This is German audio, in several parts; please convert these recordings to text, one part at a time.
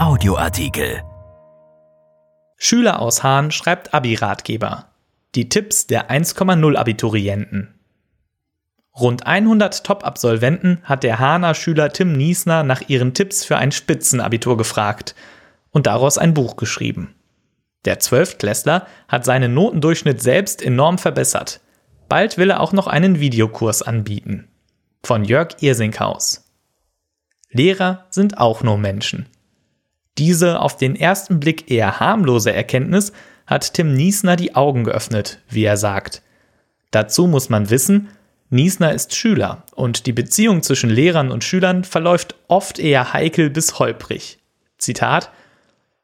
Audioartikel. Schüler aus Hahn schreibt Abi-Ratgeber. Die Tipps der 1,0 Abiturienten. Rund 100 Top-Absolventen hat der Hahner Schüler Tim Niesner nach ihren Tipps für ein Spitzenabitur gefragt und daraus ein Buch geschrieben. Der Zwölftklässler hat seinen Notendurchschnitt selbst enorm verbessert. Bald will er auch noch einen Videokurs anbieten. Von Jörg Irsinghaus. Lehrer sind auch nur Menschen. Diese auf den ersten Blick eher harmlose Erkenntnis hat Tim Niesner die Augen geöffnet, wie er sagt. Dazu muss man wissen, Niesner ist Schüler und die Beziehung zwischen Lehrern und Schülern verläuft oft eher heikel bis holprig. Zitat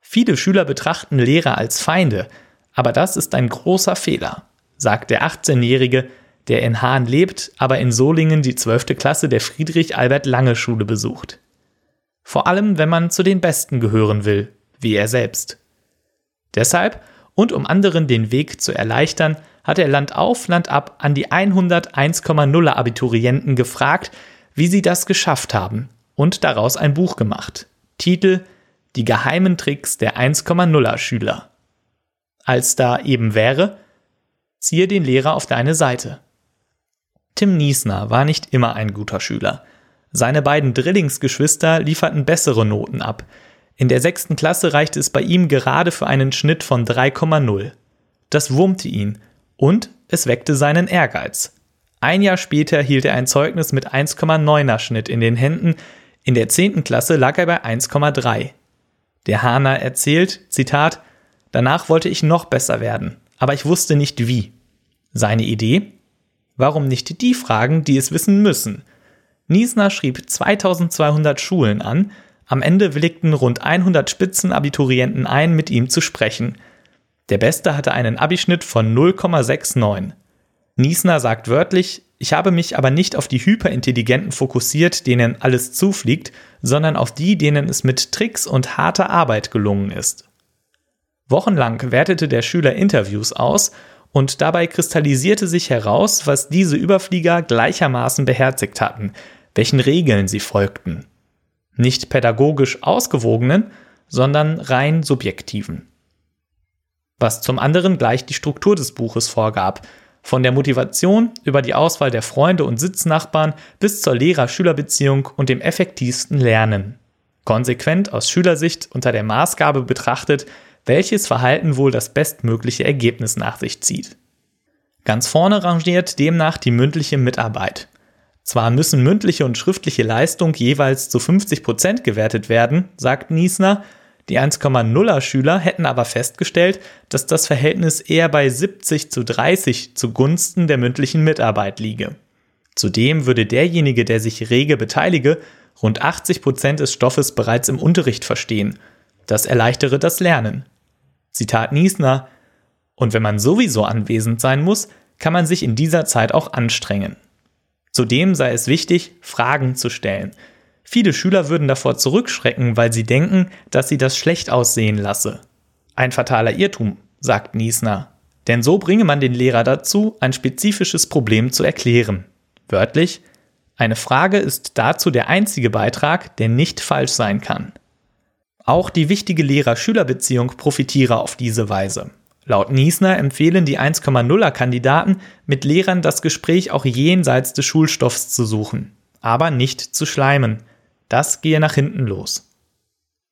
Viele Schüler betrachten Lehrer als Feinde, aber das ist ein großer Fehler, sagt der 18-Jährige, der in Hahn lebt, aber in Solingen die 12. Klasse der Friedrich-Albert-Lange-Schule besucht. Vor allem, wenn man zu den Besten gehören will, wie er selbst. Deshalb, und um anderen den Weg zu erleichtern, hat er Land auf, Land ab an die 101,0er Abiturienten gefragt, wie sie das geschafft haben und daraus ein Buch gemacht. Titel Die geheimen Tricks der 1,0er Schüler. Als da eben wäre, ziehe den Lehrer auf deine Seite. Tim Niesner war nicht immer ein guter Schüler. Seine beiden Drillingsgeschwister lieferten bessere Noten ab. In der sechsten Klasse reichte es bei ihm gerade für einen Schnitt von 3,0. Das wurmte ihn und es weckte seinen Ehrgeiz. Ein Jahr später hielt er ein Zeugnis mit 1,9er Schnitt in den Händen, in der zehnten Klasse lag er bei 1,3. Der Hahner erzählt, Zitat, Danach wollte ich noch besser werden, aber ich wusste nicht wie. Seine Idee? Warum nicht die fragen, die es wissen müssen? Niesner schrieb 2200 Schulen an, am Ende willigten rund 100 Spitzenabiturienten ein, mit ihm zu sprechen. Der Beste hatte einen Abischnitt von 0,69. Niesner sagt wörtlich, ich habe mich aber nicht auf die Hyperintelligenten fokussiert, denen alles zufliegt, sondern auf die, denen es mit Tricks und harter Arbeit gelungen ist. Wochenlang wertete der Schüler Interviews aus und dabei kristallisierte sich heraus, was diese Überflieger gleichermaßen beherzigt hatten, welchen Regeln sie folgten. Nicht pädagogisch ausgewogenen, sondern rein subjektiven. Was zum anderen gleich die Struktur des Buches vorgab, von der Motivation über die Auswahl der Freunde und Sitznachbarn bis zur Lehrer-Schüler-Beziehung und dem effektivsten Lernen. Konsequent aus Schülersicht unter der Maßgabe betrachtet, welches Verhalten wohl das bestmögliche Ergebnis nach sich zieht. Ganz vorne rangiert demnach die mündliche Mitarbeit. Zwar müssen mündliche und schriftliche Leistung jeweils zu 50 Prozent gewertet werden, sagt Niesner, die 1,0er Schüler hätten aber festgestellt, dass das Verhältnis eher bei 70 zu 30 zugunsten der mündlichen Mitarbeit liege. Zudem würde derjenige, der sich rege beteilige, rund 80 Prozent des Stoffes bereits im Unterricht verstehen. Das erleichtere das Lernen. Zitat Niesner, und wenn man sowieso anwesend sein muss, kann man sich in dieser Zeit auch anstrengen. Zudem sei es wichtig, Fragen zu stellen. Viele Schüler würden davor zurückschrecken, weil sie denken, dass sie das schlecht aussehen lasse. Ein fataler Irrtum, sagt Niesner. Denn so bringe man den Lehrer dazu, ein spezifisches Problem zu erklären. Wörtlich, eine Frage ist dazu der einzige Beitrag, der nicht falsch sein kann. Auch die wichtige Lehrer-Schüler-Beziehung profitiere auf diese Weise. Laut Niesner empfehlen die 1,0er Kandidaten, mit Lehrern das Gespräch auch jenseits des Schulstoffs zu suchen, aber nicht zu schleimen. Das gehe nach hinten los.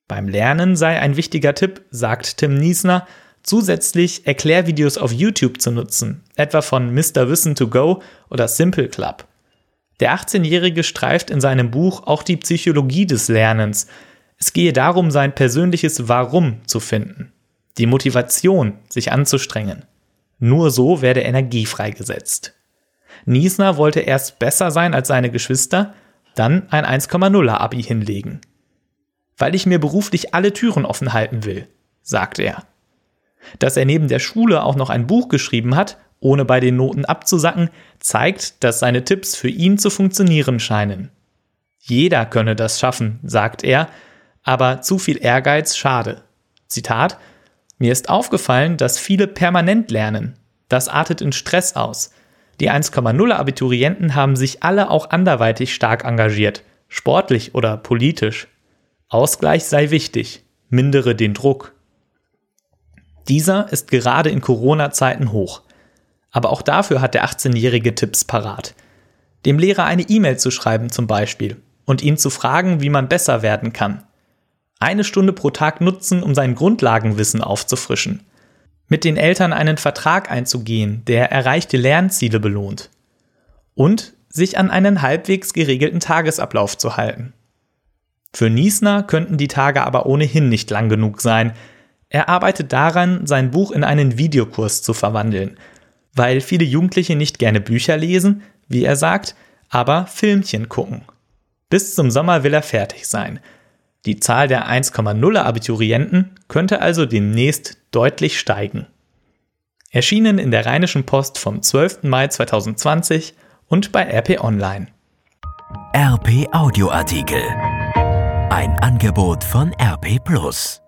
Beim Lernen sei ein wichtiger Tipp, sagt Tim Niesner, zusätzlich Erklärvideos auf YouTube zu nutzen, etwa von Mr. Wissen to Go oder Simple Club. Der 18-Jährige streift in seinem Buch auch die Psychologie des Lernens, es gehe darum, sein persönliches Warum zu finden. Die Motivation, sich anzustrengen. Nur so werde Energie freigesetzt. Niesner wollte erst besser sein als seine Geschwister, dann ein 1,0er Abi hinlegen. Weil ich mir beruflich alle Türen offen halten will, sagt er. Dass er neben der Schule auch noch ein Buch geschrieben hat, ohne bei den Noten abzusacken, zeigt, dass seine Tipps für ihn zu funktionieren scheinen. Jeder könne das schaffen, sagt er, aber zu viel Ehrgeiz schade. Zitat Mir ist aufgefallen, dass viele permanent lernen. Das artet in Stress aus. Die 1,0 Abiturienten haben sich alle auch anderweitig stark engagiert, sportlich oder politisch. Ausgleich sei wichtig. mindere den Druck. Dieser ist gerade in Corona-Zeiten hoch. Aber auch dafür hat der 18-Jährige Tipps parat. Dem Lehrer eine E-Mail zu schreiben zum Beispiel und ihn zu fragen, wie man besser werden kann. Eine Stunde pro Tag nutzen, um sein Grundlagenwissen aufzufrischen. Mit den Eltern einen Vertrag einzugehen, der erreichte Lernziele belohnt. Und sich an einen halbwegs geregelten Tagesablauf zu halten. Für Niesner könnten die Tage aber ohnehin nicht lang genug sein. Er arbeitet daran, sein Buch in einen Videokurs zu verwandeln, weil viele Jugendliche nicht gerne Bücher lesen, wie er sagt, aber Filmchen gucken. Bis zum Sommer will er fertig sein. Die Zahl der 1,0er Abiturienten könnte also demnächst deutlich steigen. Erschienen in der Rheinischen Post vom 12. Mai 2020 und bei RP Online. RP Audioartikel. Ein Angebot von RP Plus.